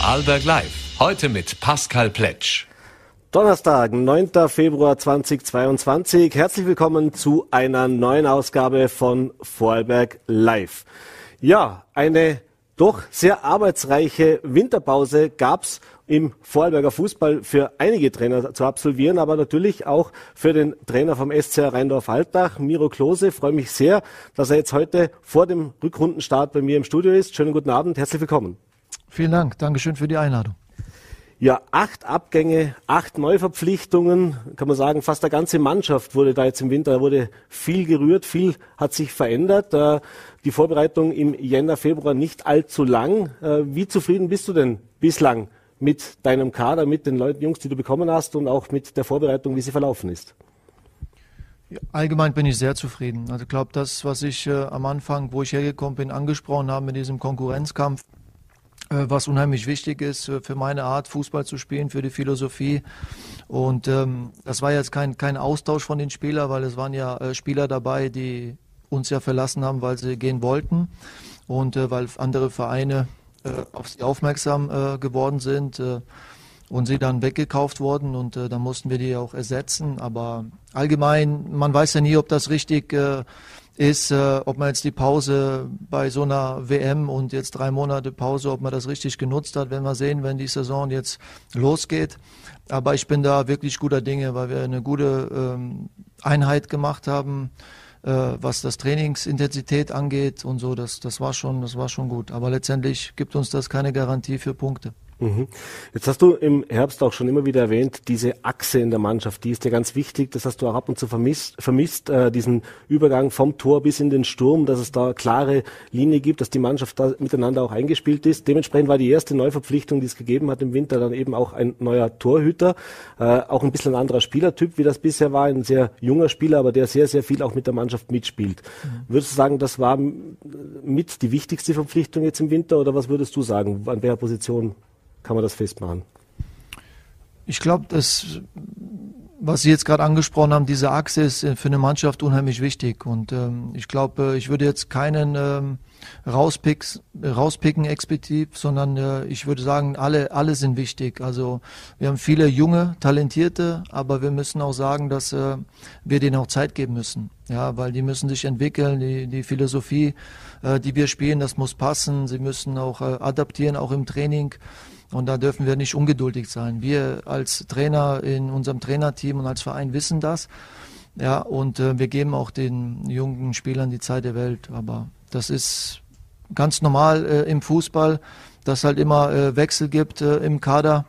Alberg Live. Heute mit Pascal Pletsch. Donnerstag, 9. Februar 2022. Herzlich willkommen zu einer neuen Ausgabe von Vorarlberg Live. Ja, eine doch sehr arbeitsreiche Winterpause gab's im Vorarlberger Fußball für einige Trainer zu absolvieren, aber natürlich auch für den Trainer vom SC Rheindorf-Altach, Miro Klose. Freue mich sehr, dass er jetzt heute vor dem Rückrundenstart bei mir im Studio ist. Schönen guten Abend, herzlich willkommen. Vielen Dank, Dankeschön für die Einladung. Ja, acht Abgänge, acht Neuverpflichtungen, kann man sagen, fast der ganze Mannschaft wurde da jetzt im Winter, da wurde viel gerührt, viel hat sich verändert. Äh, die Vorbereitung im Jänner, Februar nicht allzu lang. Äh, wie zufrieden bist du denn bislang mit deinem Kader, mit den Leuten, Jungs, die du bekommen hast und auch mit der Vorbereitung, wie sie verlaufen ist? Allgemein bin ich sehr zufrieden. Also ich glaube, das, was ich äh, am Anfang, wo ich hergekommen bin, angesprochen habe mit diesem Konkurrenzkampf, was unheimlich wichtig ist äh, für meine Art, Fußball zu spielen, für die Philosophie. Und ähm, das war jetzt kein, kein Austausch von den Spielern, weil es waren ja äh, Spieler dabei, die uns ja verlassen haben, weil sie gehen wollten und äh, weil andere Vereine äh, auf sie aufmerksam äh, geworden sind äh, und sie dann weggekauft wurden und äh, dann mussten wir die auch ersetzen. Aber allgemein, man weiß ja nie, ob das richtig äh, ist, äh, ob man jetzt die Pause bei so einer WM und jetzt drei Monate Pause, ob man das richtig genutzt hat, wenn wir sehen, wenn die Saison jetzt losgeht. Aber ich bin da wirklich guter Dinge, weil wir eine gute ähm, Einheit gemacht haben, äh, was das Trainingsintensität angeht und so. Das, das war schon, das war schon gut. Aber letztendlich gibt uns das keine Garantie für Punkte. Mhm. Jetzt hast du im Herbst auch schon immer wieder erwähnt, diese Achse in der Mannschaft, die ist dir ganz wichtig. Das hast du auch ab und zu vermisst, vermisst äh, diesen Übergang vom Tor bis in den Sturm, dass es da klare Linie gibt, dass die Mannschaft da miteinander auch eingespielt ist. Dementsprechend war die erste Neuverpflichtung, die es gegeben hat im Winter, dann eben auch ein neuer Torhüter, äh, auch ein bisschen ein anderer Spielertyp, wie das bisher war, ein sehr junger Spieler, aber der sehr, sehr viel auch mit der Mannschaft mitspielt. Mhm. Würdest du sagen, das war mit die wichtigste Verpflichtung jetzt im Winter oder was würdest du sagen? An welcher Position kann man das festmachen? Ich glaube, das, was Sie jetzt gerade angesprochen haben, diese Achse ist für eine Mannschaft unheimlich wichtig. Und ähm, ich glaube, ich würde jetzt keinen ähm, rauspicken explizit, sondern äh, ich würde sagen, alle, alle sind wichtig. Also wir haben viele junge, talentierte, aber wir müssen auch sagen, dass äh, wir denen auch Zeit geben müssen. Ja, weil die müssen sich entwickeln, die, die Philosophie, äh, die wir spielen, das muss passen. Sie müssen auch äh, adaptieren, auch im Training. Und da dürfen wir nicht ungeduldig sein. Wir als Trainer in unserem Trainerteam und als Verein wissen das. Ja, und äh, wir geben auch den jungen Spielern die Zeit der Welt. Aber das ist ganz normal äh, im Fußball, dass halt immer äh, Wechsel gibt äh, im Kader.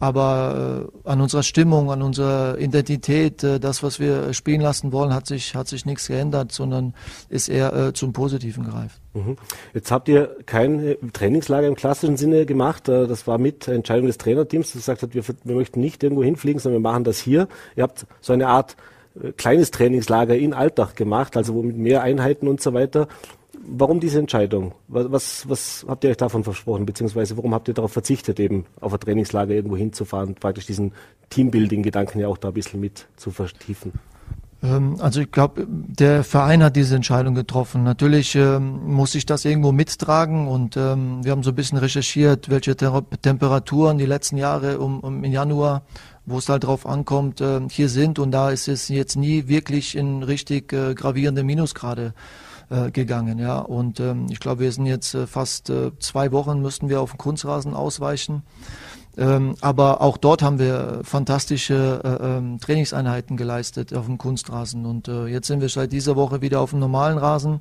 Aber äh, an unserer Stimmung, an unserer Identität, äh, das, was wir spielen lassen wollen, hat sich, hat sich nichts geändert, sondern ist eher äh, zum Positiven gereift. Mhm. Jetzt habt ihr kein Trainingslager im klassischen Sinne gemacht. Äh, das war mit Entscheidung des Trainerteams, das gesagt hat, wir, wir möchten nicht irgendwo hinfliegen, sondern wir machen das hier. Ihr habt so eine Art äh, kleines Trainingslager in Alltag gemacht, also wo mit mehr Einheiten und so weiter. Warum diese Entscheidung? Was, was, was habt ihr euch davon versprochen, beziehungsweise warum habt ihr darauf verzichtet, eben auf ein Trainingslager irgendwo hinzufahren, praktisch diesen Teambuilding-Gedanken ja auch da ein bisschen mit zu vertiefen? Ähm, also ich glaube, der Verein hat diese Entscheidung getroffen. Natürlich ähm, muss ich das irgendwo mittragen und ähm, wir haben so ein bisschen recherchiert, welche Ter Temperaturen die letzten Jahre um, um im Januar, wo es halt drauf ankommt, äh, hier sind und da ist es jetzt nie wirklich in richtig äh, gravierende Minusgrade äh, gegangen. Ja, und ähm, ich glaube, wir sind jetzt äh, fast äh, zwei Wochen müssten wir auf den Kunstrasen ausweichen. Ähm, aber auch dort haben wir fantastische äh, ähm, Trainingseinheiten geleistet auf dem Kunstrasen. Und äh, jetzt sind wir seit dieser Woche wieder auf dem normalen Rasen.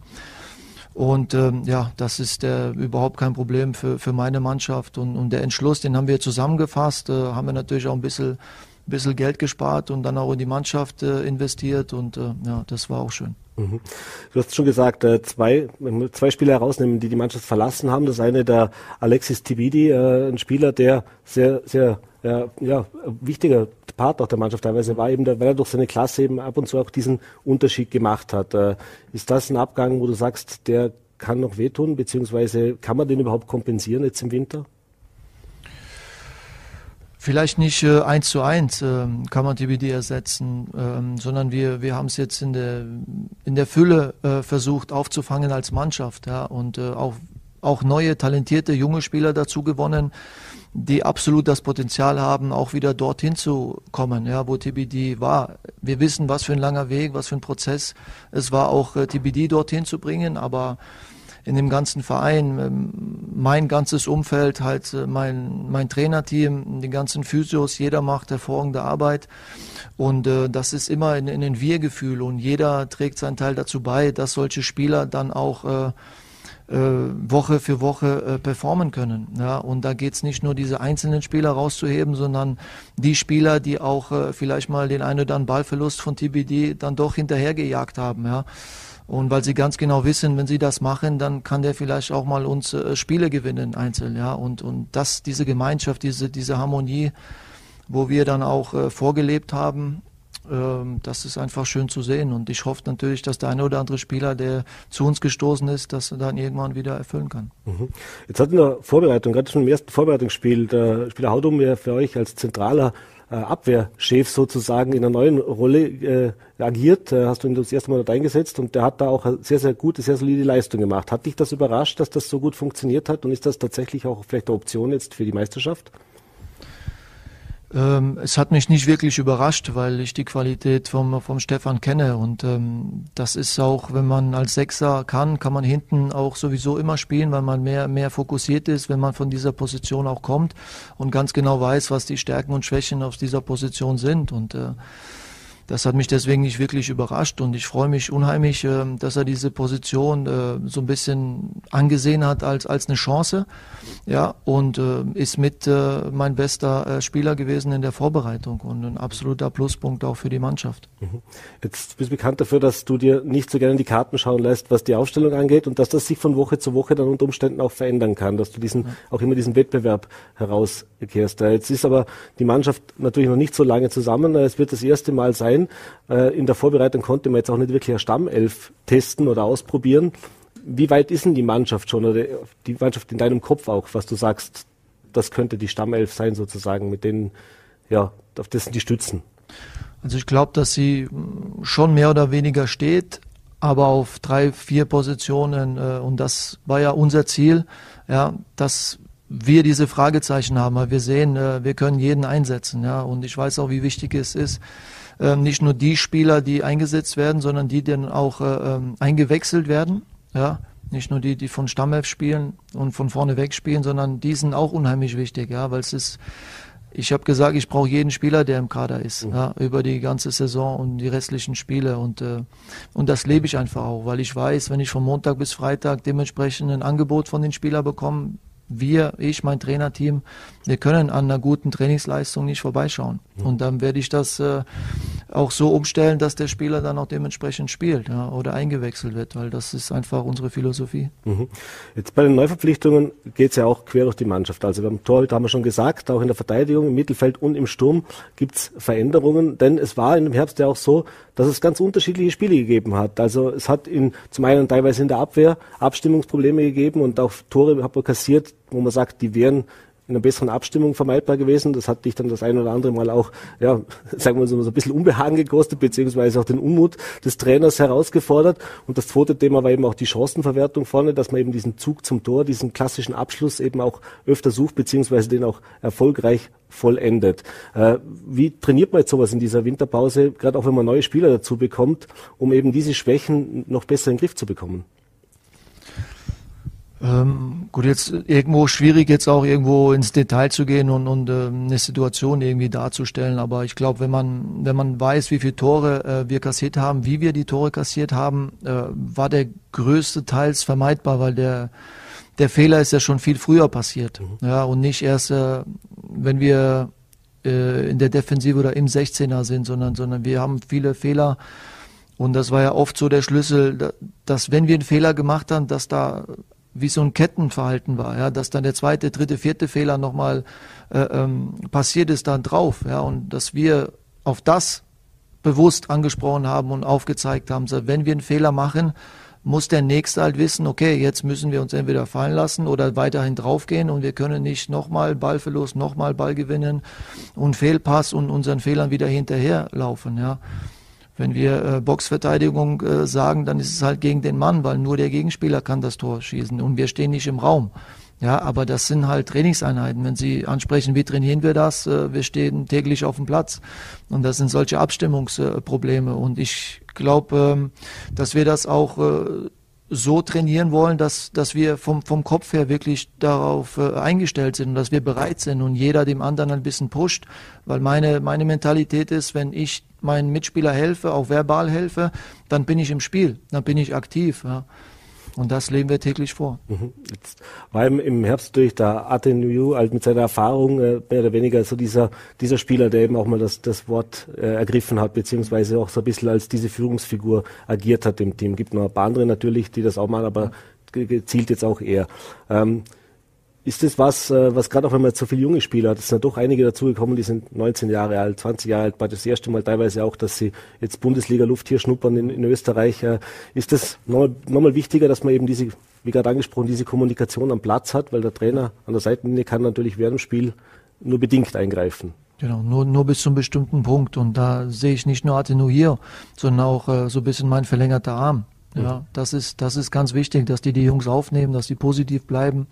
Und ähm, ja, das ist äh, überhaupt kein Problem für, für meine Mannschaft. Und, und der Entschluss, den haben wir zusammengefasst, äh, haben wir natürlich auch ein bisschen, bisschen Geld gespart und dann auch in die Mannschaft äh, investiert. Und äh, ja, das war auch schön. Mhm. Du hast schon gesagt, äh, zwei, zwei Spieler herausnehmen, die die Mannschaft verlassen haben. Das eine der Alexis Tibidi, äh, ein Spieler, der sehr, sehr ja, ja, wichtiger Part auch der Mannschaft teilweise war, eben, weil er durch seine Klasse eben ab und zu auch diesen Unterschied gemacht hat. Äh, ist das ein Abgang, wo du sagst, der kann noch wehtun, beziehungsweise kann man den überhaupt kompensieren jetzt im Winter? Vielleicht nicht äh, eins zu eins äh, kann man TBD ersetzen, ähm, sondern wir, wir haben es jetzt in der, in der Fülle äh, versucht aufzufangen als Mannschaft. Ja, und äh, auch auch neue, talentierte, junge Spieler dazu gewonnen, die absolut das Potenzial haben, auch wieder dorthin zu kommen, ja, wo TBD war. Wir wissen, was für ein langer Weg, was für ein Prozess es war, auch äh, TBD dorthin zu bringen, aber in dem ganzen Verein, ähm, mein ganzes Umfeld, halt äh, mein, mein Trainerteam, die ganzen Physios, jeder macht hervorragende Arbeit. Und äh, das ist immer in, in ein Wir-Gefühl und jeder trägt seinen Teil dazu bei, dass solche Spieler dann auch äh, äh, Woche für Woche äh, performen können. Ja, und da geht's nicht nur diese einzelnen Spieler rauszuheben, sondern die Spieler, die auch vielleicht mal den einen oder anderen Ballverlust von TBD dann doch hinterhergejagt haben. Ja. Und weil sie ganz genau wissen, wenn sie das machen, dann kann der vielleicht auch mal uns äh, Spiele gewinnen einzeln, ja. Und und das, diese Gemeinschaft, diese diese Harmonie, wo wir dann auch äh, vorgelebt haben, ähm, das ist einfach schön zu sehen. Und ich hoffe natürlich, dass der eine oder andere Spieler, der zu uns gestoßen ist, das dann irgendwann wieder erfüllen kann. Mhm. Jetzt hat in der Vorbereitung, gerade schon im ersten Vorbereitungsspiel, der Spieler Haudum ja für euch als zentraler Abwehrchef sozusagen in einer neuen Rolle äh, agiert. Äh, hast du ihn das erste Mal dort eingesetzt und der hat da auch sehr, sehr gute, sehr solide Leistung gemacht. Hat dich das überrascht, dass das so gut funktioniert hat und ist das tatsächlich auch vielleicht eine Option jetzt für die Meisterschaft? Ähm, es hat mich nicht wirklich überrascht, weil ich die Qualität vom, vom Stefan kenne. Und ähm, das ist auch, wenn man als Sechser kann, kann man hinten auch sowieso immer spielen, weil man mehr, mehr fokussiert ist, wenn man von dieser Position auch kommt und ganz genau weiß, was die Stärken und Schwächen auf dieser Position sind. Und äh, das hat mich deswegen nicht wirklich überrascht und ich freue mich unheimlich, äh, dass er diese Position äh, so ein bisschen angesehen hat als, als eine Chance. Ja, und äh, ist mit mein bester Spieler gewesen in der Vorbereitung und ein absoluter Pluspunkt auch für die Mannschaft. Mhm. Jetzt bist du bekannt dafür, dass du dir nicht so gerne in die Karten schauen lässt, was die Aufstellung angeht und dass das sich von Woche zu Woche dann unter Umständen auch verändern kann, dass du diesen, ja. auch immer diesen Wettbewerb herauskehrst. Jetzt ist aber die Mannschaft natürlich noch nicht so lange zusammen. Es wird das erste Mal sein, sein. Äh, in der Vorbereitung konnte man jetzt auch nicht wirklich eine Stammelf testen oder ausprobieren. Wie weit ist denn die Mannschaft schon oder die Mannschaft in deinem Kopf auch, was du sagst, das könnte die Stammelf sein sozusagen, mit denen, ja, auf dessen die stützen? Also ich glaube, dass sie schon mehr oder weniger steht, aber auf drei, vier Positionen äh, und das war ja unser Ziel, ja, dass wir diese Fragezeichen haben, weil wir sehen, äh, wir können jeden einsetzen, ja, und ich weiß auch, wie wichtig es ist, nicht nur die Spieler, die eingesetzt werden, sondern die dann auch äh, ähm, eingewechselt werden. Ja, nicht nur die, die von Stammelf spielen und von vorne weg spielen, sondern die sind auch unheimlich wichtig, ja, weil es ist, ich habe gesagt, ich brauche jeden Spieler, der im Kader ist, mhm. ja, über die ganze Saison und die restlichen Spiele und äh, und das lebe ich einfach auch, weil ich weiß, wenn ich von Montag bis Freitag dementsprechend ein Angebot von den Spielern bekomme, wir, ich, mein Trainerteam, wir können an einer guten Trainingsleistung nicht vorbeischauen. Und dann werde ich das äh, auch so umstellen, dass der Spieler dann auch dementsprechend spielt ja, oder eingewechselt wird, weil das ist einfach unsere Philosophie. Mhm. Jetzt bei den Neuverpflichtungen geht es ja auch quer durch die Mannschaft. Also beim Torhüter haben wir schon gesagt, auch in der Verteidigung, im Mittelfeld und im Sturm gibt es Veränderungen, denn es war im Herbst ja auch so, dass es ganz unterschiedliche Spiele gegeben hat. Also es hat in, zum einen teilweise in der Abwehr Abstimmungsprobleme gegeben und auch Tore hat man kassiert, wo man sagt, die wären in einer besseren Abstimmung vermeidbar gewesen. Das hat dich dann das ein oder andere Mal auch, ja, sagen wir so, so ein bisschen Unbehagen gekostet, beziehungsweise auch den Unmut des Trainers herausgefordert. Und das zweite Thema war eben auch die Chancenverwertung vorne, dass man eben diesen Zug zum Tor, diesen klassischen Abschluss eben auch öfter sucht, beziehungsweise den auch erfolgreich vollendet. Äh, wie trainiert man jetzt sowas in dieser Winterpause, gerade auch wenn man neue Spieler dazu bekommt, um eben diese Schwächen noch besser in den Griff zu bekommen? Ähm, gut, jetzt irgendwo schwierig, jetzt auch irgendwo ins Detail zu gehen und, und äh, eine Situation irgendwie darzustellen. Aber ich glaube, wenn man, wenn man weiß, wie viele Tore äh, wir kassiert haben, wie wir die Tore kassiert haben, äh, war der größte Teils vermeidbar, weil der, der Fehler ist ja schon viel früher passiert. Mhm. Ja, und nicht erst, äh, wenn wir äh, in der Defensive oder im 16er sind, sondern, sondern wir haben viele Fehler. Und das war ja oft so der Schlüssel, dass wenn wir einen Fehler gemacht haben, dass da wie so ein Kettenverhalten war, ja, dass dann der zweite, dritte, vierte Fehler nochmal äh, ähm, passiert ist dann drauf, ja, und dass wir auf das bewusst angesprochen haben und aufgezeigt haben, so, wenn wir einen Fehler machen, muss der Nächste halt wissen, okay, jetzt müssen wir uns entweder fallen lassen oder weiterhin draufgehen und wir können nicht nochmal Ballverlust, nochmal Ball gewinnen und Fehlpass und unseren Fehlern wieder hinterherlaufen, ja. Wenn wir äh, Boxverteidigung äh, sagen, dann ist es halt gegen den Mann, weil nur der Gegenspieler kann das Tor schießen und wir stehen nicht im Raum. Ja, aber das sind halt Trainingseinheiten. Wenn Sie ansprechen, wie trainieren wir das? Äh, wir stehen täglich auf dem Platz. Und das sind solche Abstimmungsprobleme. Und ich glaube, ähm, dass wir das auch äh, so trainieren wollen, dass, dass wir vom, vom Kopf her wirklich darauf äh, eingestellt sind und dass wir bereit sind und jeder dem anderen ein bisschen pusht. Weil meine, meine Mentalität ist, wenn ich meinen Mitspieler helfe, auch verbal helfe, dann bin ich im Spiel, dann bin ich aktiv. Ja. Und das leben wir täglich vor. Mhm. Jetzt war im, Herbst durch der Atenuyu halt mit seiner Erfahrung äh, mehr oder weniger so dieser, dieser Spieler, der eben auch mal das, das Wort äh, ergriffen hat, beziehungsweise auch so ein bisschen als diese Führungsfigur agiert hat im Team. Gibt noch ein paar andere natürlich, die das auch mal, aber gezielt jetzt auch eher. Ähm, ist das was, äh, was gerade auch wenn man so viele junge Spieler hat, es sind ja doch einige dazugekommen, die sind 19 Jahre alt, 20 Jahre alt, war das erste Mal teilweise auch, dass sie jetzt Bundesliga-Luft hier schnuppern in, in Österreich. Äh, ist das nochmal, nochmal wichtiger, dass man eben diese, wie gerade angesprochen, diese Kommunikation am Platz hat, weil der Trainer an der Seitenlinie kann natürlich während dem Spiel nur bedingt eingreifen. Genau, nur, nur bis zum bestimmten Punkt. Und da sehe ich nicht nur Atenu hier, sondern auch äh, so ein bisschen mein verlängerter Arm. Ja, das ist, das ist ganz wichtig, dass die die Jungs aufnehmen, dass die positiv bleiben.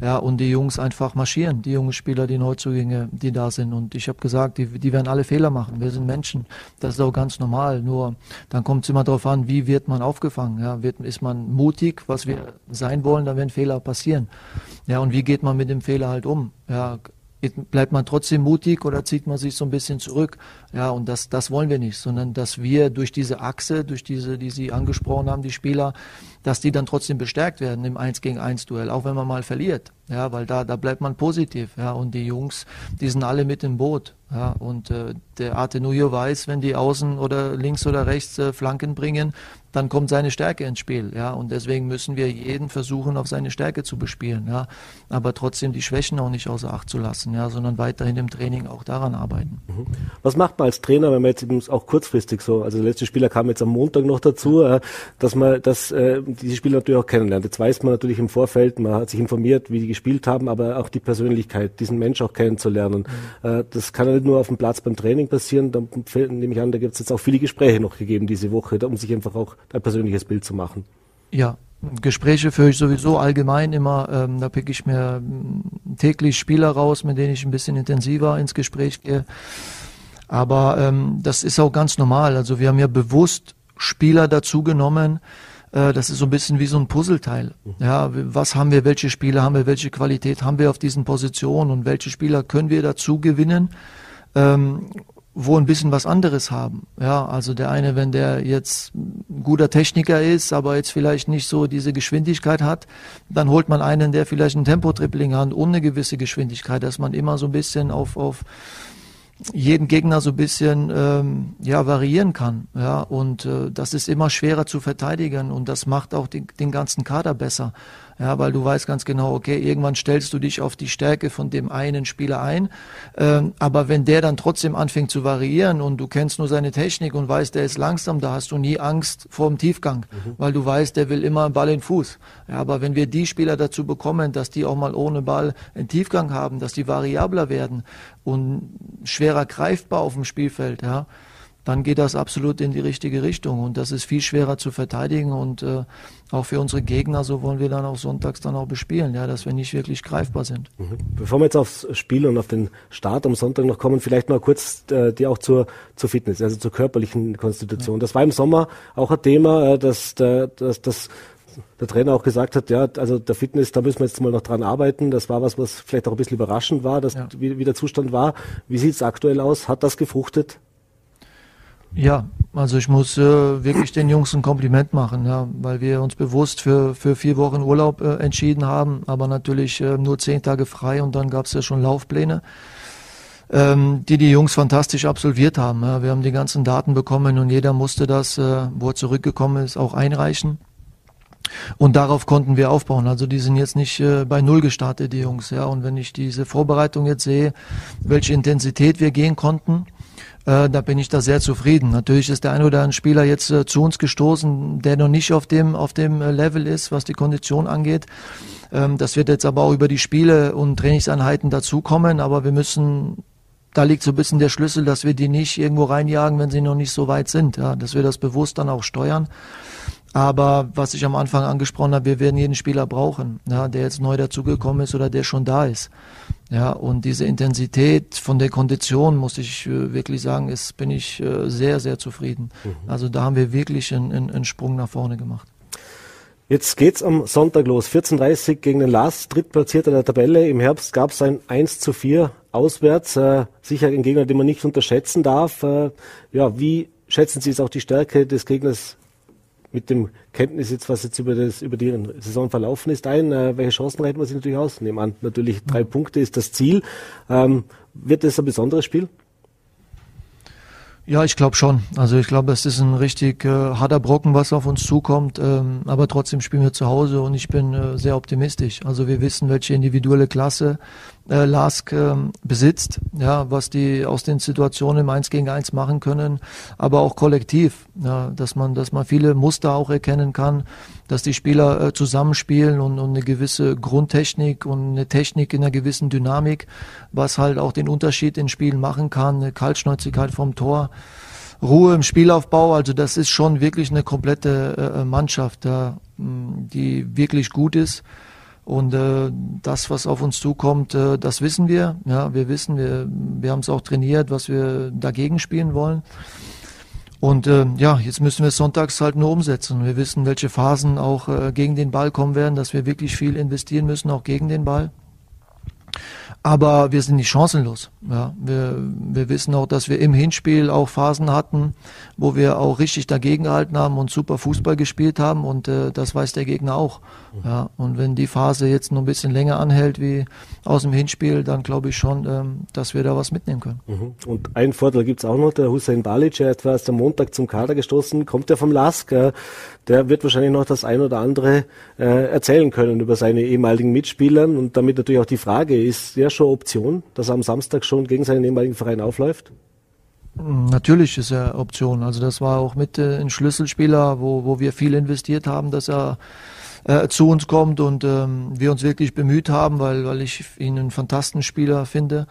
Ja, und die Jungs einfach marschieren, die jungen Spieler, die Neuzugänge, die da sind. Und ich habe gesagt, die, die werden alle Fehler machen. Wir sind Menschen. Das ist auch ganz normal. Nur dann kommt es immer darauf an, wie wird man aufgefangen. Ja, wird, ist man mutig, was wir sein wollen, dann werden Fehler passieren. Ja, und wie geht man mit dem Fehler halt um? Ja, bleibt man trotzdem mutig oder zieht man sich so ein bisschen zurück? Ja, und das, das wollen wir nicht, sondern dass wir durch diese Achse, durch diese, die Sie angesprochen haben, die Spieler, dass die dann trotzdem bestärkt werden im 1 gegen 1 Duell, auch wenn man mal verliert. Ja, weil da, da bleibt man positiv. Ja, und die Jungs, die sind alle mit im Boot. Ja, und äh, der Atenuyo weiß, wenn die außen oder links oder rechts äh, Flanken bringen, dann kommt seine Stärke ins Spiel. Ja, und deswegen müssen wir jeden versuchen, auf seine Stärke zu bespielen. Ja, aber trotzdem die Schwächen auch nicht außer Acht zu lassen. Ja, sondern weiterhin im Training auch daran arbeiten. Mhm. Was macht man als Trainer, wenn man jetzt eben auch kurzfristig so, also der letzte Spieler kam jetzt am Montag noch dazu, äh, dass man, dass äh, diese Spieler natürlich auch kennenlernt. Jetzt weiß man natürlich im Vorfeld, man hat sich informiert, wie die gespielt haben, aber auch die Persönlichkeit, diesen Mensch auch kennenzulernen. Mhm. Äh, das kann ja nicht nur auf dem Platz beim Training passieren, da nehme ich an, da gibt es jetzt auch viele Gespräche noch gegeben diese Woche, um sich einfach auch ein persönliches Bild zu machen. Ja, Gespräche führe ich sowieso allgemein immer. Ähm, da pick ich mir mm, täglich Spieler raus, mit denen ich ein bisschen intensiver ins Gespräch gehe. Aber ähm, das ist auch ganz normal. Also wir haben ja bewusst Spieler dazugenommen, äh, das ist so ein bisschen wie so ein Puzzleteil. Ja, was haben wir, welche Spieler haben wir, welche Qualität haben wir auf diesen Positionen und welche Spieler können wir dazu gewinnen, ähm, wo ein bisschen was anderes haben. Ja, also der eine, wenn der jetzt ein guter Techniker ist, aber jetzt vielleicht nicht so diese Geschwindigkeit hat, dann holt man einen, der vielleicht ein Tempo-Tripling hat eine gewisse Geschwindigkeit, dass man immer so ein bisschen auf, auf jeden Gegner so ein bisschen ähm, ja variieren kann ja und äh, das ist immer schwerer zu verteidigen und das macht auch den, den ganzen Kader besser ja, weil du weißt ganz genau, okay, irgendwann stellst du dich auf die Stärke von dem einen Spieler ein, ähm, aber wenn der dann trotzdem anfängt zu variieren und du kennst nur seine Technik und weißt, der ist langsam, da hast du nie Angst vor dem Tiefgang, mhm. weil du weißt, der will immer Ball in Fuß. Ja, aber wenn wir die Spieler dazu bekommen, dass die auch mal ohne Ball einen Tiefgang haben, dass die variabler werden und schwerer greifbar auf dem Spielfeld, ja, dann geht das absolut in die richtige Richtung. Und das ist viel schwerer zu verteidigen und äh, auch für unsere Gegner, so wollen wir dann auch sonntags dann auch bespielen, ja, dass wir nicht wirklich greifbar sind. Mhm. Bevor wir jetzt aufs Spiel und auf den Start am Sonntag noch kommen, vielleicht mal kurz äh, die auch zur, zur Fitness, also zur körperlichen Konstitution. Ja. Das war im Sommer auch ein Thema, äh, dass, dass, dass der Trainer auch gesagt hat, ja, also der Fitness, da müssen wir jetzt mal noch dran arbeiten. Das war was, was vielleicht auch ein bisschen überraschend war, dass ja. wie, wie der Zustand war. Wie sieht es aktuell aus? Hat das gefruchtet? Ja, also ich muss äh, wirklich den Jungs ein Kompliment machen, ja, weil wir uns bewusst für, für vier Wochen Urlaub äh, entschieden haben, aber natürlich äh, nur zehn Tage frei und dann gab es ja schon Laufpläne, ähm, die die Jungs fantastisch absolviert haben. Ja. Wir haben die ganzen Daten bekommen und jeder musste das, äh, wo er zurückgekommen ist, auch einreichen. Und darauf konnten wir aufbauen. Also die sind jetzt nicht äh, bei Null gestartet, die Jungs. Ja. Und wenn ich diese Vorbereitung jetzt sehe, welche Intensität wir gehen konnten, äh, da bin ich da sehr zufrieden. Natürlich ist der ein oder andere Spieler jetzt äh, zu uns gestoßen, der noch nicht auf dem, auf dem äh, Level ist, was die Kondition angeht. Ähm, das wird jetzt aber auch über die Spiele und Trainingseinheiten dazukommen, aber wir müssen da liegt so ein bisschen der Schlüssel, dass wir die nicht irgendwo reinjagen, wenn sie noch nicht so weit sind, ja, dass wir das bewusst dann auch steuern. Aber was ich am Anfang angesprochen habe, wir werden jeden Spieler brauchen, ja, der jetzt neu dazugekommen ist oder der schon da ist. Ja, und diese Intensität von der Kondition, muss ich äh, wirklich sagen, ist, bin ich äh, sehr, sehr zufrieden. Mhm. Also da haben wir wirklich einen, einen, Sprung nach vorne gemacht. Jetzt geht's am Sonntag los. 14.30 gegen den Last, drittplatzierter der Tabelle. Im Herbst gab es ein 1 zu 4 auswärts. Äh, sicher ein Gegner, den man nicht unterschätzen darf. Äh, ja, wie schätzen Sie jetzt auch die Stärke des Gegners mit dem Kenntnis jetzt, was jetzt über, das, über die Saison verlaufen ist, ein. Äh, welche Chancen reiten wir sich natürlich aus? Nehmen an, natürlich drei Punkte ist das Ziel. Ähm, wird das ein besonderes Spiel? Ja, ich glaube schon. Also ich glaube, es ist ein richtig äh, harter Brocken, was auf uns zukommt. Ähm, aber trotzdem spielen wir zu Hause und ich bin äh, sehr optimistisch. Also wir wissen, welche individuelle Klasse äh, Lask äh, besitzt, ja, was die aus den Situationen im Eins gegen Eins machen können, aber auch kollektiv, ja, dass man, dass man viele Muster auch erkennen kann, dass die Spieler äh, zusammenspielen und, und eine gewisse Grundtechnik und eine Technik in einer gewissen Dynamik, was halt auch den Unterschied in Spielen machen kann, eine Kaltschnäuzigkeit vom Tor. Ruhe im Spielaufbau, also das ist schon wirklich eine komplette äh, Mannschaft, ja, die wirklich gut ist und äh, das, was auf uns zukommt, äh, das wissen wir. Ja, wir wissen, wir, wir haben es auch trainiert, was wir dagegen spielen wollen. Und äh, ja, jetzt müssen wir sonntags halt nur umsetzen. Wir wissen, welche Phasen auch äh, gegen den Ball kommen werden, dass wir wirklich viel investieren müssen, auch gegen den Ball. Aber wir sind nicht chancenlos. Ja, wir, wir wissen auch, dass wir im Hinspiel auch Phasen hatten, wo wir auch richtig dagegen gehalten haben und super Fußball gespielt haben und äh, das weiß der Gegner auch. Ja, und wenn die Phase jetzt noch ein bisschen länger anhält wie aus dem Hinspiel, dann glaube ich schon, ähm, dass wir da was mitnehmen können. Mhm. Und einen Vorteil gibt's auch noch, der Hussein Balic, der war erst am Montag zum Kader gestoßen, kommt ja vom LASK, äh, der wird wahrscheinlich noch das ein oder andere äh, erzählen können über seine ehemaligen Mitspieler und damit natürlich auch die Frage, ist ja schon Option, dass er am Samstag schon gegen seinen ehemaligen Verein aufläuft? Natürlich ist er Option. Also das war auch mit äh, ein Schlüsselspieler, wo, wo wir viel investiert haben, dass er äh, zu uns kommt und ähm, wir uns wirklich bemüht haben, weil, weil ich ihn einen fantastischen Spieler finde.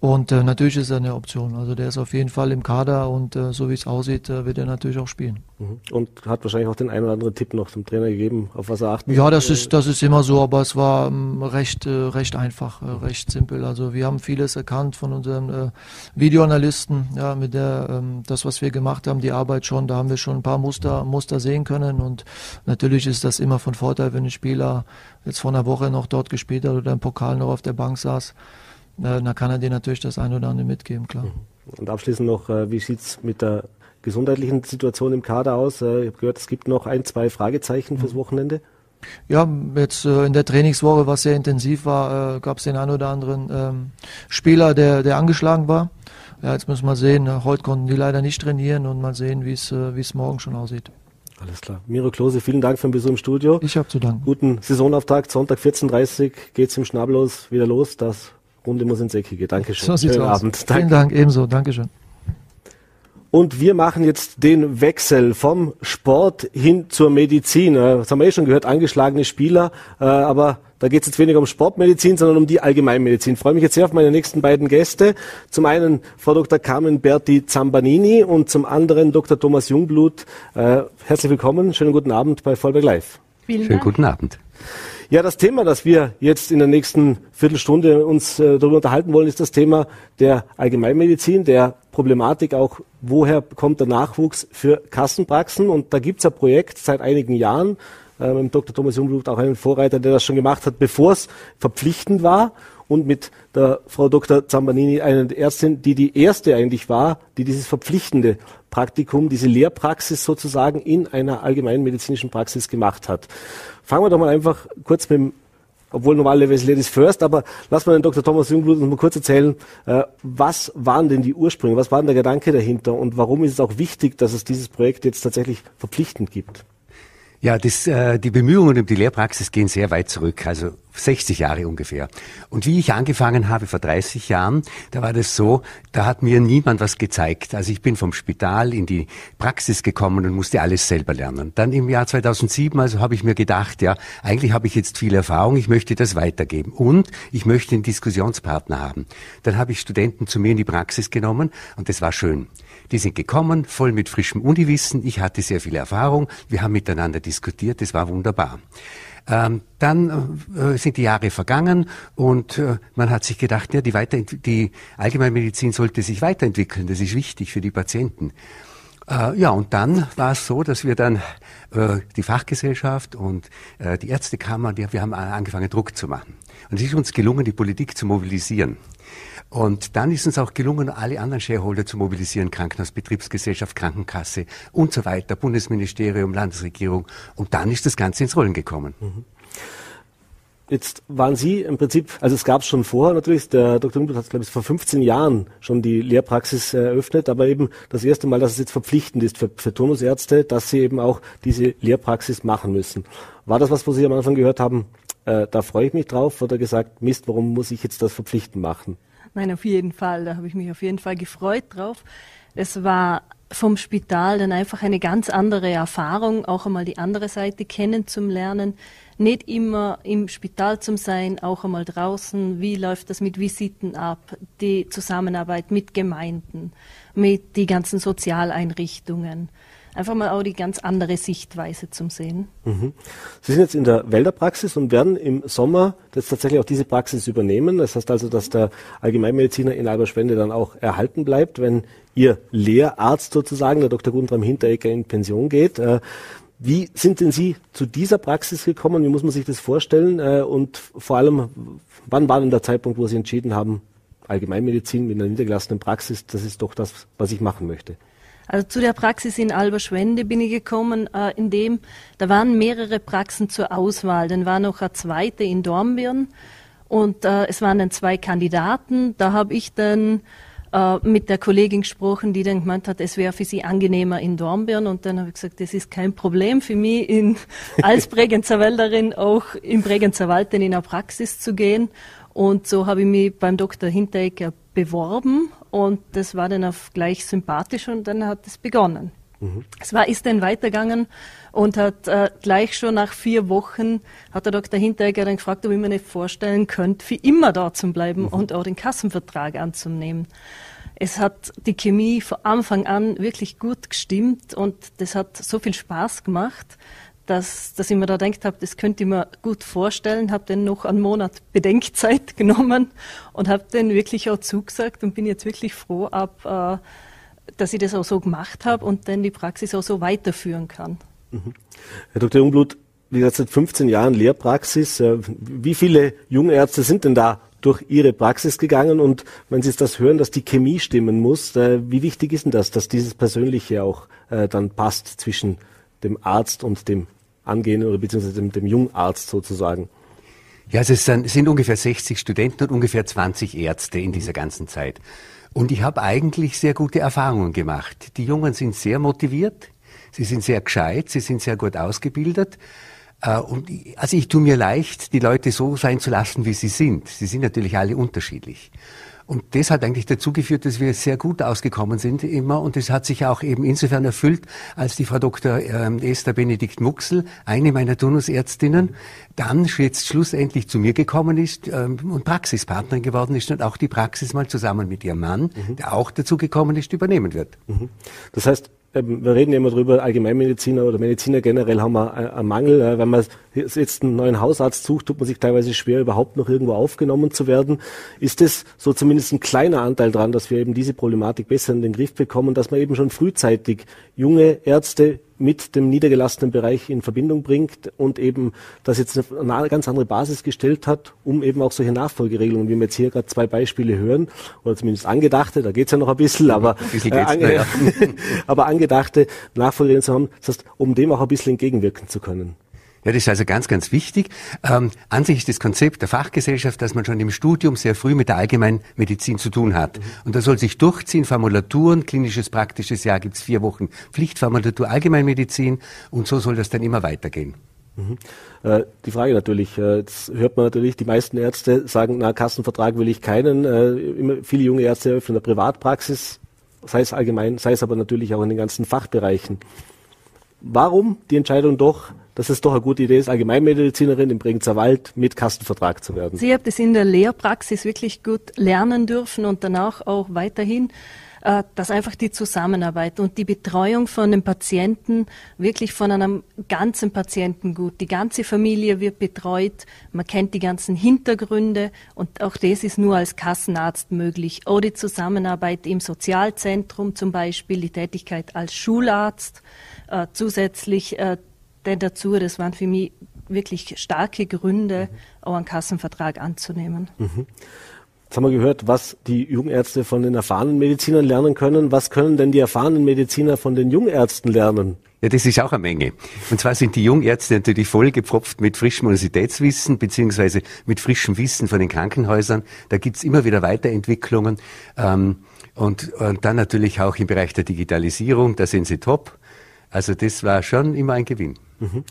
Und äh, natürlich ist er eine Option. Also der ist auf jeden Fall im Kader und äh, so wie es aussieht, äh, wird er natürlich auch spielen. Mhm. Und hat wahrscheinlich auch den einen oder anderen Tipp noch zum Trainer gegeben, auf was er achten Ja, das ist, das ist immer so, aber es war ähm, recht, äh, recht einfach, äh, recht simpel. Also wir haben vieles erkannt von unseren äh, Videoanalysten, ja, mit der, ähm, das, was wir gemacht haben, die Arbeit schon, da haben wir schon ein paar Muster, Muster sehen können und natürlich ist das immer von Vorteil, wenn ein Spieler jetzt vor einer Woche noch dort gespielt hat oder im Pokal noch auf der Bank saß dann kann er dir natürlich das eine oder andere mitgeben, klar. Mhm. Und abschließend noch, äh, wie es mit der gesundheitlichen Situation im Kader aus? Äh, ich habe gehört, es gibt noch ein, zwei Fragezeichen fürs mhm. Wochenende. Ja, jetzt äh, in der Trainingswoche, was sehr intensiv war, äh, gab es den einen oder anderen ähm, Spieler, der, der angeschlagen war. Ja, jetzt müssen wir sehen. Heute konnten die leider nicht trainieren und mal sehen, wie es äh, es morgen schon aussieht. Alles klar. Miro Klose, vielen Dank für den Besuch im Studio. Ich habe zu danken. Guten Saisonauftakt, Sonntag 14.30 geht's im Schnablos wieder los. Das Runde muss ins Eckige. Dankeschön. So Schönen aus. Abend. Danke. Vielen Dank, ebenso. Dankeschön. Und wir machen jetzt den Wechsel vom Sport hin zur Medizin. Das haben wir eh schon gehört, angeschlagene Spieler, äh, aber da geht es jetzt weniger um Sportmedizin, sondern um die Allgemeinmedizin. Ich freue mich jetzt sehr auf meine nächsten beiden Gäste. Zum einen Frau Dr. Carmen Berti Zambanini und zum anderen Dr. Thomas Jungblut. Äh, herzlich willkommen, schönen guten Abend bei Vollberg Live. Vielen Schönen guten Abend. Ja, das Thema, das wir jetzt in der nächsten Viertelstunde uns äh, darüber unterhalten wollen, ist das Thema der Allgemeinmedizin, der Problematik auch, woher kommt der Nachwuchs für Kassenpraxen. Und da gibt's ein Projekt seit einigen Jahren, äh, mit Dr. Thomas Jungblut auch einen Vorreiter, der das schon gemacht hat, bevor es verpflichtend war und mit der Frau Dr. Zambanini, eine Ärztin, die die erste eigentlich war, die dieses verpflichtende Praktikum, diese Lehrpraxis sozusagen in einer allgemeinmedizinischen Praxis gemacht hat. Fangen wir doch mal einfach kurz mit dem, obwohl normalerweise Ladies first, aber lass mal den Dr. Thomas Jungblut uns mal kurz erzählen, äh, was waren denn die Ursprünge, was war denn der Gedanke dahinter und warum ist es auch wichtig, dass es dieses Projekt jetzt tatsächlich verpflichtend gibt? Ja, das, äh, die Bemühungen um die Lehrpraxis gehen sehr weit zurück. Also 60 Jahre ungefähr. Und wie ich angefangen habe vor 30 Jahren, da war das so, da hat mir niemand was gezeigt. Also ich bin vom Spital in die Praxis gekommen und musste alles selber lernen. Dann im Jahr 2007, also habe ich mir gedacht, ja, eigentlich habe ich jetzt viel Erfahrung, ich möchte das weitergeben und ich möchte einen Diskussionspartner haben. Dann habe ich Studenten zu mir in die Praxis genommen und das war schön. Die sind gekommen, voll mit frischem Uniwissen. Ich hatte sehr viel Erfahrung. Wir haben miteinander diskutiert. Das war wunderbar. Ähm, dann äh, sind die Jahre vergangen und äh, man hat sich gedacht, ja, die, Weiterent die Allgemeinmedizin sollte sich weiterentwickeln. Das ist wichtig für die Patienten. Äh, ja, und dann war es so, dass wir dann äh, die Fachgesellschaft und äh, die Ärztekammer, die, wir haben angefangen, Druck zu machen. Und es ist uns gelungen, die Politik zu mobilisieren. Und dann ist uns auch gelungen, alle anderen Shareholder zu mobilisieren, Krankenhaus, Betriebsgesellschaft, Krankenkasse und so weiter, Bundesministerium, Landesregierung. Und dann ist das Ganze ins Rollen gekommen. Mhm. Jetzt waren Sie im Prinzip, also es gab es schon vorher natürlich, der Dr. Umbel hat, glaube ich, vor 15 Jahren schon die Lehrpraxis eröffnet, aber eben das erste Mal, dass es jetzt verpflichtend ist für, für Turnusärzte, dass sie eben auch diese Lehrpraxis machen müssen. War das was, wo Sie am Anfang gehört haben, äh, da freue ich mich drauf, oder gesagt, Mist, warum muss ich jetzt das verpflichtend machen? Nein, auf jeden Fall. Da habe ich mich auf jeden Fall gefreut drauf. Es war vom Spital dann einfach eine ganz andere Erfahrung, auch einmal die andere Seite kennenzulernen. Nicht immer im Spital zu sein, auch einmal draußen. Wie läuft das mit Visiten ab? Die Zusammenarbeit mit Gemeinden, mit die ganzen Sozialeinrichtungen einfach mal auch die ganz andere Sichtweise zum Sehen. Mhm. Sie sind jetzt in der Wälderpraxis und werden im Sommer jetzt tatsächlich auch diese Praxis übernehmen. Das heißt also, dass der Allgemeinmediziner in Alberschwende dann auch erhalten bleibt, wenn Ihr Lehrarzt sozusagen, der Dr. Gundram Hinteregger, in Pension geht. Äh, wie sind denn Sie zu dieser Praxis gekommen? Wie muss man sich das vorstellen? Äh, und vor allem, wann war denn der Zeitpunkt, wo Sie entschieden haben, Allgemeinmedizin mit einer niedergelassenen Praxis, das ist doch das, was ich machen möchte? Also zu der Praxis in Alberschwende bin ich gekommen, äh, in dem, da waren mehrere Praxen zur Auswahl. Dann war noch eine zweite in Dornbirn und äh, es waren dann zwei Kandidaten. Da habe ich dann äh, mit der Kollegin gesprochen, die dann gemeint hat, es wäre für sie angenehmer in Dornbirn. Und dann habe ich gesagt, das ist kein Problem für mich, in, als Bregenzer Wälderin auch im Bregenzer Wald in eine Praxis zu gehen. Und so habe ich mich beim Dr. Hinteregger beworben und das war dann auch gleich sympathisch und dann hat es begonnen. Mhm. Es war, ist dann weitergegangen und hat äh, gleich schon nach vier Wochen hat der Dr. Hinteregger dann gefragt, ob ich mir nicht vorstellen könnte, für immer da zu bleiben mhm. und auch den Kassenvertrag anzunehmen. Es hat die Chemie von Anfang an wirklich gut gestimmt und das hat so viel Spaß gemacht, dass, dass ich mir da gedacht habe, das könnte ich mir gut vorstellen, habe dann noch einen Monat Bedenkzeit genommen und habe dann wirklich auch zugesagt und bin jetzt wirklich froh ab, äh, dass ich das auch so gemacht habe und dann die Praxis auch so weiterführen kann. Mhm. Herr Dr. Jungblut, wie gesagt, seit 15 Jahren Lehrpraxis. Äh, wie viele junge Ärzte sind denn da durch Ihre Praxis gegangen? Und wenn Sie jetzt das hören, dass die Chemie stimmen muss, äh, wie wichtig ist denn das, dass dieses Persönliche auch dann passt zwischen dem Arzt und dem angehen oder beziehungsweise dem, dem Jungarzt sozusagen? Ja, also es sind, sind ungefähr 60 Studenten und ungefähr 20 Ärzte in dieser ganzen Zeit. Und ich habe eigentlich sehr gute Erfahrungen gemacht. Die Jungen sind sehr motiviert, sie sind sehr gescheit, sie sind sehr gut ausgebildet. Äh, und also ich tue mir leicht, die Leute so sein zu lassen, wie sie sind. Sie sind natürlich alle unterschiedlich. Und das hat eigentlich dazu geführt, dass wir sehr gut ausgekommen sind immer. Und das hat sich auch eben insofern erfüllt, als die Frau Dr. Ähm, Esther Benedikt Muxel, eine meiner Turnusärztinnen, dann jetzt schlussendlich zu mir gekommen ist ähm, und Praxispartnerin geworden ist und auch die Praxis mal zusammen mit ihrem Mann, mhm. der auch dazu gekommen ist, übernehmen wird. Mhm. Das heißt, wir reden immer drüber, Allgemeinmediziner oder Mediziner generell haben einen Mangel. Wenn man jetzt einen neuen Hausarzt sucht, tut man sich teilweise schwer, überhaupt noch irgendwo aufgenommen zu werden. Ist es so zumindest ein kleiner Anteil dran, dass wir eben diese Problematik besser in den Griff bekommen, dass man eben schon frühzeitig junge Ärzte mit dem niedergelassenen Bereich in Verbindung bringt und eben das jetzt eine ganz andere Basis gestellt hat, um eben auch solche Nachfolgeregelungen, wie wir jetzt hier gerade zwei Beispiele hören, oder zumindest angedachte, da geht's ja noch ein bisschen, aber, ein bisschen äh, ange ja. aber angedachte Nachfolgeregelungen zu haben, das heißt, um dem auch ein bisschen entgegenwirken zu können. Ja, das ist also ganz, ganz wichtig. Ähm, an sich ist das Konzept der Fachgesellschaft, dass man schon im Studium sehr früh mit der Allgemeinmedizin zu tun hat. Mhm. Und das soll sich durchziehen, Formulaturen, klinisches, praktisches Jahr gibt's vier Wochen Pflichtformulatur Allgemeinmedizin und so soll das dann immer weitergehen. Mhm. Äh, die Frage natürlich, äh, jetzt hört man natürlich, die meisten Ärzte sagen, na, Kassenvertrag will ich keinen. Äh, immer, viele junge Ärzte eröffnen eine Privatpraxis, sei es allgemein, sei es aber natürlich auch in den ganzen Fachbereichen. Warum die Entscheidung doch, dass es doch eine gute Idee ist, Allgemeinmedizinerin im Bregenzer Wald mit Kassenvertrag zu werden? Sie haben das in der Lehrpraxis wirklich gut lernen dürfen und danach auch weiterhin äh, dass einfach die Zusammenarbeit und die Betreuung von dem Patienten wirklich von einem ganzen Patienten gut. Die ganze Familie wird betreut, man kennt die ganzen Hintergründe und auch das ist nur als Kassenarzt möglich. Oder die Zusammenarbeit im Sozialzentrum zum Beispiel, die Tätigkeit als Schularzt, äh, zusätzlich äh, denn dazu, das waren für mich wirklich starke Gründe, auch einen Kassenvertrag anzunehmen. Mhm. Jetzt haben wir gehört, was die Jungärzte von den erfahrenen Medizinern lernen können. Was können denn die erfahrenen Mediziner von den Jungärzten lernen? Ja, das ist auch eine Menge. Und zwar sind die Jungärzte natürlich vollgepfropft mit frischem Universitätswissen beziehungsweise mit frischem Wissen von den Krankenhäusern. Da gibt's immer wieder Weiterentwicklungen. Ähm, und, und dann natürlich auch im Bereich der Digitalisierung, da sind sie top. Also das war schon immer ein Gewinn. Mhm.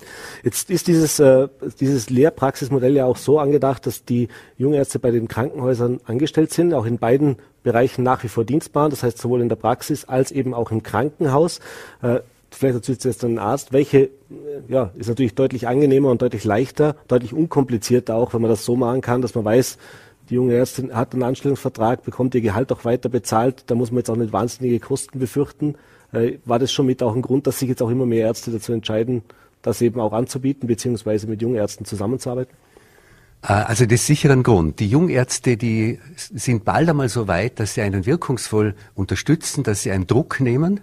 Jetzt ist dieses, äh, dieses Lehrpraxismodell ja auch so angedacht, dass die Jungärzte bei den Krankenhäusern angestellt sind, auch in beiden Bereichen nach wie vor dienstbar, das heißt sowohl in der Praxis als eben auch im Krankenhaus. Äh, vielleicht dazu jetzt ein Arzt, welche, äh, ja, ist natürlich deutlich angenehmer und deutlich leichter, deutlich unkomplizierter auch, wenn man das so machen kann, dass man weiß, die junge Ärztin hat einen Anstellungsvertrag, bekommt ihr Gehalt auch weiter bezahlt, da muss man jetzt auch nicht wahnsinnige Kosten befürchten. Äh, war das schon mit auch ein Grund, dass sich jetzt auch immer mehr Ärzte dazu entscheiden, das eben auch anzubieten, beziehungsweise mit Jungärzten zusammenzuarbeiten? Äh, also das ist sicher ein Grund. Die Jungärzte, die sind bald einmal so weit, dass sie einen wirkungsvoll unterstützen, dass sie einen Druck nehmen.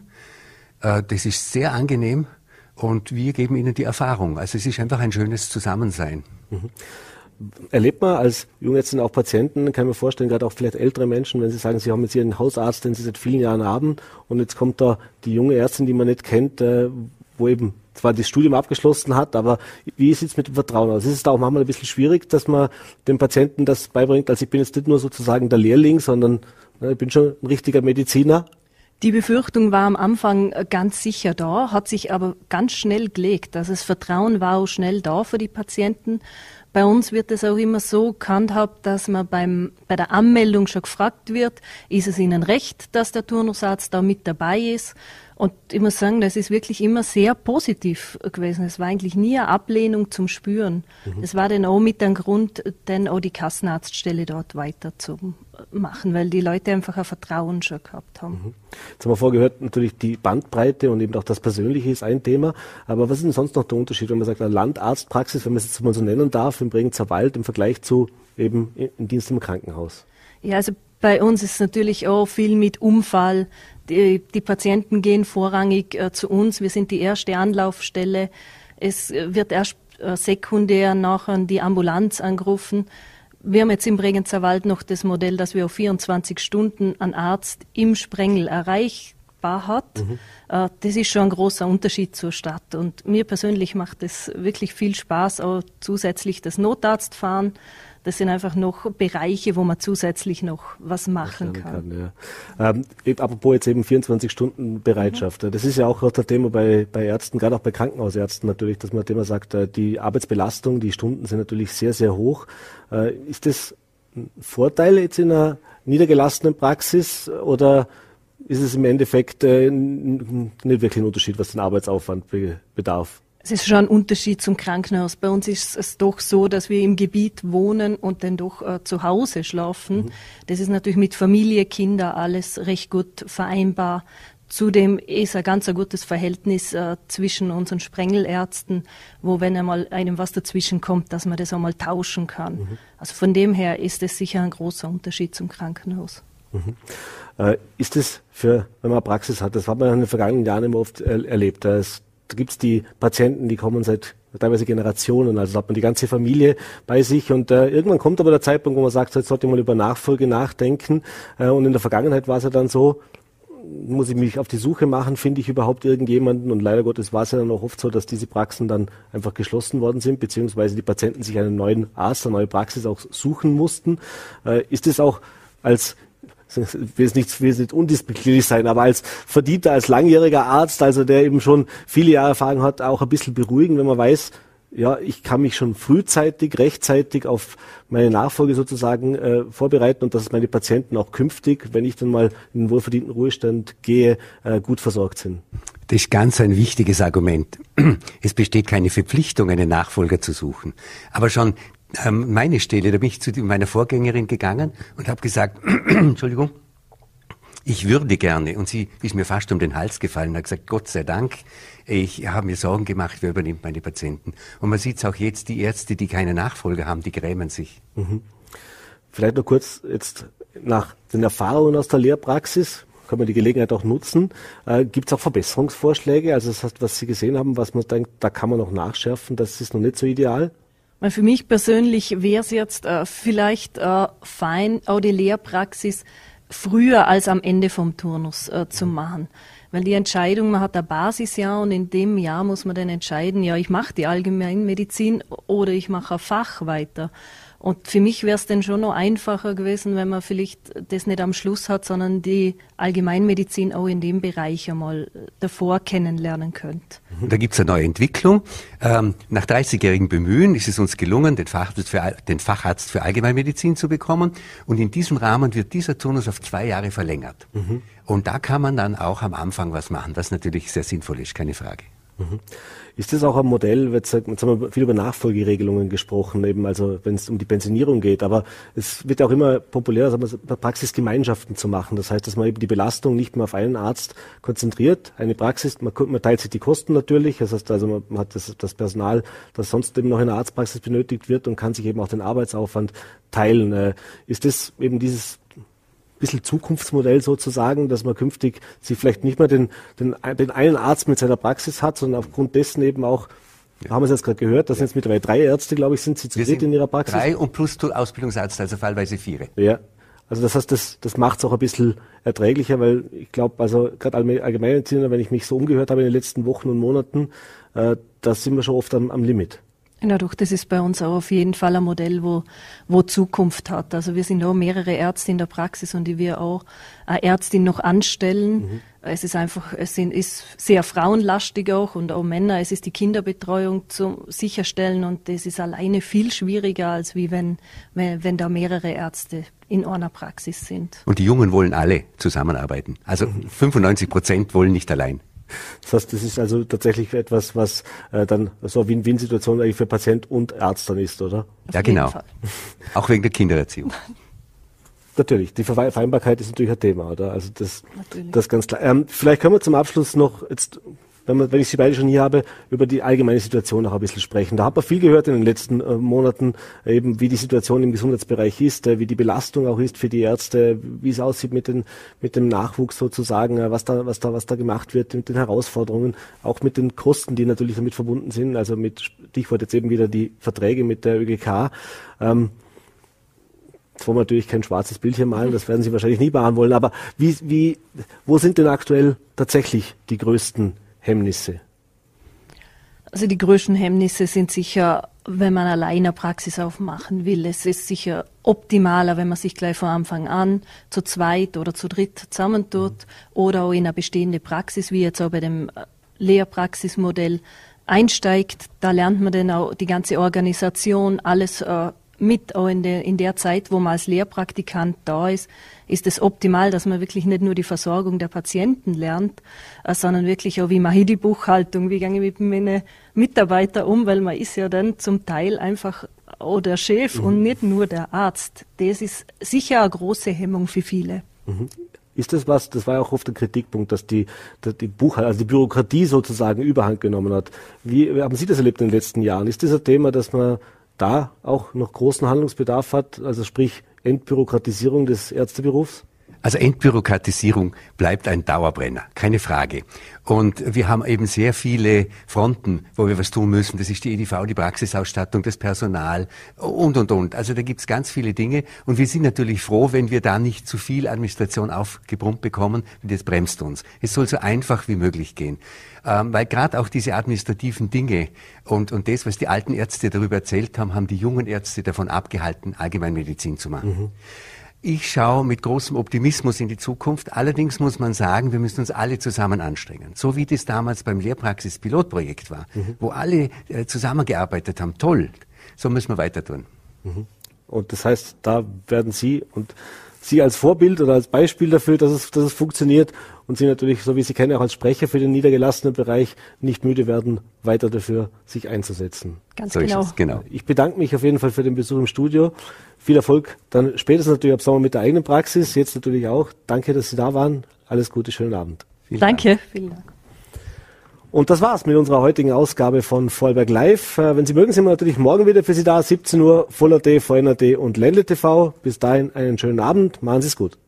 Äh, das ist sehr angenehm und wir geben ihnen die Erfahrung. Also es ist einfach ein schönes Zusammensein. Mhm. Erlebt man als Jungärztin auch Patienten, kann ich mir vorstellen, gerade auch vielleicht ältere Menschen, wenn sie sagen, sie haben jetzt ihren Hausarzt, den sie seit vielen Jahren haben und jetzt kommt da die junge Ärztin, die man nicht kennt, äh, wo eben zwar das Studium abgeschlossen hat, aber wie sieht es mit dem Vertrauen aus? Ist es da auch manchmal ein bisschen schwierig, dass man dem Patienten das beibringt? Also ich bin jetzt nicht nur sozusagen der Lehrling, sondern ne, ich bin schon ein richtiger Mediziner. Die Befürchtung war am Anfang äh, ganz sicher da, hat sich aber ganz schnell gelegt. Also das Vertrauen war auch schnell da für die Patienten. Bei uns wird es auch immer so gehandhabt, dass man beim, bei der Anmeldung schon gefragt wird, ist es Ihnen recht, dass der Turnusarzt da mit dabei ist? Und ich muss sagen, das ist wirklich immer sehr positiv gewesen. Es war eigentlich nie eine Ablehnung zum Spüren. Mhm. Es war dann auch mit dem Grund, dann auch die Kassenarztstelle dort weiterzumachen, weil die Leute einfach ein Vertrauen schon gehabt haben. Mhm. Jetzt haben wir vorgehört, natürlich die Bandbreite und eben auch das Persönliche ist ein Thema. Aber was ist denn sonst noch der Unterschied, wenn man sagt, eine Landarztpraxis, wenn man es jetzt mal so nennen darf, im Bregenzer Wald im Vergleich zu eben im Dienst im Krankenhaus? Ja, also bei uns ist natürlich auch viel mit Unfall, die, die Patienten gehen vorrangig äh, zu uns. Wir sind die erste Anlaufstelle. Es wird erst äh, sekundär nachher die Ambulanz angerufen. Wir haben jetzt im Bregenzer Wald noch das Modell, dass wir auf 24 Stunden einen Arzt im Sprengel erreichbar hat. Mhm. Äh, das ist schon ein großer Unterschied zur Stadt. Und mir persönlich macht es wirklich viel Spaß, auch zusätzlich das Notarztfahren das sind einfach noch Bereiche, wo man zusätzlich noch was machen kann. kann ja. ähm, apropos jetzt eben 24 Stunden Bereitschaft. Mhm. Das ist ja auch das Thema bei, bei Ärzten, gerade auch bei Krankenhausärzten natürlich, dass man immer sagt, äh, die Arbeitsbelastung, die Stunden sind natürlich sehr, sehr hoch. Äh, ist das ein Vorteil jetzt in einer niedergelassenen Praxis oder ist es im Endeffekt äh, nicht wirklich ein Unterschied, was den Arbeitsaufwand bedarf? Es ist schon ein Unterschied zum Krankenhaus. Bei uns ist es doch so, dass wir im Gebiet wohnen und dann doch äh, zu Hause schlafen. Mhm. Das ist natürlich mit Familie, Kinder alles recht gut vereinbar. Zudem ist ein ganz ein gutes Verhältnis äh, zwischen unseren Sprengelärzten, wo wenn einmal einem was dazwischen kommt, dass man das einmal tauschen kann. Mhm. Also von dem her ist es sicher ein großer Unterschied zum Krankenhaus. Mhm. Äh, ist es für, wenn man Praxis hat, das hat man in den vergangenen Jahren immer oft erlebt, da da gibt's die Patienten, die kommen seit teilweise Generationen, also hat man die ganze Familie bei sich und äh, irgendwann kommt aber der Zeitpunkt, wo man sagt, jetzt sollte man über Nachfolge nachdenken äh, und in der Vergangenheit war es ja dann so, muss ich mich auf die Suche machen, finde ich überhaupt irgendjemanden und leider Gottes war es ja dann auch oft so, dass diese Praxen dann einfach geschlossen worden sind, beziehungsweise die Patienten sich einen neuen Arzt, eine neue Praxis auch suchen mussten. Äh, ist es auch als will es nicht, will nicht undisputierlich sein, aber als verdienter, als langjähriger Arzt, also der eben schon viele Jahre Erfahrung hat, auch ein bisschen beruhigen, wenn man weiß, ja, ich kann mich schon frühzeitig, rechtzeitig auf meine Nachfolge sozusagen äh, vorbereiten und dass meine Patienten auch künftig, wenn ich dann mal in den wohlverdienten Ruhestand gehe, äh, gut versorgt sind. Das ist ganz ein wichtiges Argument. Es besteht keine Verpflichtung, einen Nachfolger zu suchen. Aber schon ähm, meine Stelle, da bin ich zu meiner Vorgängerin gegangen und habe gesagt, Entschuldigung, ich würde gerne. Und sie ist mir fast um den Hals gefallen und hat gesagt, Gott sei Dank, ich habe mir Sorgen gemacht, wer übernimmt meine Patienten. Und man sieht es auch jetzt, die Ärzte, die keine Nachfolger haben, die grämen sich. Mhm. Vielleicht noch kurz jetzt nach den Erfahrungen aus der Lehrpraxis, kann man die Gelegenheit auch nutzen. Äh, Gibt es auch Verbesserungsvorschläge? Also das heißt, was Sie gesehen haben, was man denkt, da kann man noch nachschärfen, das ist noch nicht so ideal? Für mich persönlich wäre es jetzt äh, vielleicht äh, fein, auch die Lehrpraxis früher als am Ende vom Turnus äh, zu machen. Weil die Entscheidung, man hat ein Basisjahr und in dem Jahr muss man dann entscheiden, ja, ich mache die Allgemeinmedizin oder ich mache ein Fach weiter. Und für mich wäre es dann schon noch einfacher gewesen, wenn man vielleicht das nicht am Schluss hat, sondern die Allgemeinmedizin auch in dem Bereich einmal davor kennenlernen könnte. Da gibt es eine neue Entwicklung. Ähm, nach 30-jährigem Bemühen ist es uns gelungen, den Facharzt, für, den Facharzt für Allgemeinmedizin zu bekommen. Und in diesem Rahmen wird dieser Turnus auf zwei Jahre verlängert. Mhm. Und da kann man dann auch am Anfang was machen, was natürlich sehr sinnvoll ist, keine Frage. Mhm. Ist das auch ein Modell, jetzt, haben wir viel über Nachfolgeregelungen gesprochen, eben also wenn es um die Pensionierung geht, aber es wird auch immer populärer, sagen wir, Praxisgemeinschaften zu machen. Das heißt, dass man eben die Belastung nicht mehr auf einen Arzt konzentriert, eine Praxis, man, man teilt sich die Kosten natürlich, das heißt also man hat das, das Personal, das sonst eben noch in der Arztpraxis benötigt wird und kann sich eben auch den Arbeitsaufwand teilen. Äh, ist das eben dieses bisschen Zukunftsmodell sozusagen, dass man künftig sie vielleicht nicht mehr den, den, den einen Arzt mit seiner Praxis hat, sondern aufgrund dessen eben auch ja. Haben wir es jetzt gerade gehört, das ja. sind jetzt mittlerweile drei Ärzte, glaube ich, sind Sie zu dritt in Ihrer Praxis? Drei und plus Ausbildungsärzte, also fallweise vier. Ja, also das heißt, das, das macht es auch ein bisschen erträglicher, weil ich glaube, also gerade Allgemeinmediziner, wenn ich mich so umgehört habe in den letzten Wochen und Monaten, äh, da sind wir schon oft am, am Limit. Ja, doch, das ist bei uns auch auf jeden Fall ein Modell, wo, wo Zukunft hat. Also wir sind auch mehrere Ärzte in der Praxis und die wir auch eine Ärztin noch anstellen. Mhm. Es ist einfach, es sind, ist sehr frauenlastig auch und auch Männer. Es ist die Kinderbetreuung zu sicherstellen und das ist alleine viel schwieriger, als wie wenn, wenn, wenn da mehrere Ärzte in einer Praxis sind. Und die Jungen wollen alle zusammenarbeiten. Also 95 Prozent wollen nicht allein. Das heißt, das ist also tatsächlich etwas, was äh, dann so eine Win-Win-Situation eigentlich für Patient und Arzt dann ist, oder? Ja, genau. Auch wegen der Kindererziehung. Natürlich, die Vereinbarkeit ist natürlich ein Thema, oder? Also das, natürlich. das ganz klar. Ähm, vielleicht können wir zum Abschluss noch jetzt wenn, man, wenn ich Sie beide schon hier habe, über die allgemeine Situation noch ein bisschen sprechen. Da hat man viel gehört in den letzten äh, Monaten, eben wie die Situation im Gesundheitsbereich ist, äh, wie die Belastung auch ist für die Ärzte, wie es aussieht mit, den, mit dem Nachwuchs sozusagen, äh, was, da, was, da, was da gemacht wird, mit den Herausforderungen, auch mit den Kosten, die natürlich damit verbunden sind, also mit Stichwort jetzt eben wieder die Verträge mit der ÖGK. Ähm, Jetzt wollen wir natürlich kein schwarzes Bildchen malen, das werden Sie wahrscheinlich nie machen wollen, aber wie, wie, wo sind denn aktuell tatsächlich die größten Hemmnisse? Also die größten Hemmnisse sind sicher, wenn man alleine eine Praxis aufmachen will. Es ist sicher optimaler, wenn man sich gleich von Anfang an zu zweit oder zu dritt zusammentut mhm. oder auch in eine bestehende Praxis, wie jetzt auch bei dem Lehrpraxismodell einsteigt. Da lernt man dann auch die ganze Organisation, alles äh, mit, auch in der, in der Zeit, wo man als Lehrpraktikant da ist, ist es optimal, dass man wirklich nicht nur die Versorgung der Patienten lernt, äh, sondern wirklich auch, wie mache ich die Buchhaltung, wie gehe ich mit meinen Mitarbeitern um, weil man ist ja dann zum Teil einfach auch der Chef mhm. und nicht nur der Arzt. Das ist sicher eine große Hemmung für viele. Mhm. Ist das was, das war ja auch oft der Kritikpunkt, dass die, dass die Buchhaltung, also die Bürokratie sozusagen Überhand genommen hat. Wie haben Sie das erlebt in den letzten Jahren? Ist das ein Thema, dass man da auch noch großen Handlungsbedarf hat, also sprich Entbürokratisierung des Ärzteberufs? Also Entbürokratisierung bleibt ein Dauerbrenner, keine Frage. Und wir haben eben sehr viele Fronten, wo wir was tun müssen. Das ist die EDV, die Praxisausstattung, das Personal und, und, und. Also da gibt's ganz viele Dinge. Und wir sind natürlich froh, wenn wir da nicht zu viel Administration aufgebrummt bekommen. Und das bremst uns. Es soll so einfach wie möglich gehen. Ähm, weil gerade auch diese administrativen Dinge und, und das, was die alten Ärzte darüber erzählt haben, haben die jungen Ärzte davon abgehalten, Allgemeinmedizin zu machen. Mhm. Ich schaue mit großem Optimismus in die Zukunft. Allerdings muss man sagen, wir müssen uns alle zusammen anstrengen. So wie das damals beim Lehrpraxis-Pilotprojekt war, mhm. wo alle äh, zusammengearbeitet haben. Toll. So müssen wir weiter tun. Mhm. Und das heißt, da werden Sie und Sie als Vorbild oder als Beispiel dafür, dass es, dass es funktioniert und Sie natürlich, so wie Sie kennen, auch als Sprecher für den niedergelassenen Bereich nicht müde werden, weiter dafür sich einzusetzen. Ganz so genau. genau. Ich bedanke mich auf jeden Fall für den Besuch im Studio. Viel Erfolg dann spätestens natürlich ab Sommer mit der eigenen Praxis, jetzt natürlich auch. Danke, dass Sie da waren. Alles Gute, schönen Abend. Vielen Danke. Dank. Vielen Dank. Und das war's mit unserer heutigen Ausgabe von Vollberg Live. Äh, wenn Sie mögen, sind wir natürlich morgen wieder für Sie da. 17 Uhr, Voller.at, VNRT und Ländle TV. Bis dahin einen schönen Abend. Machen Sie es gut.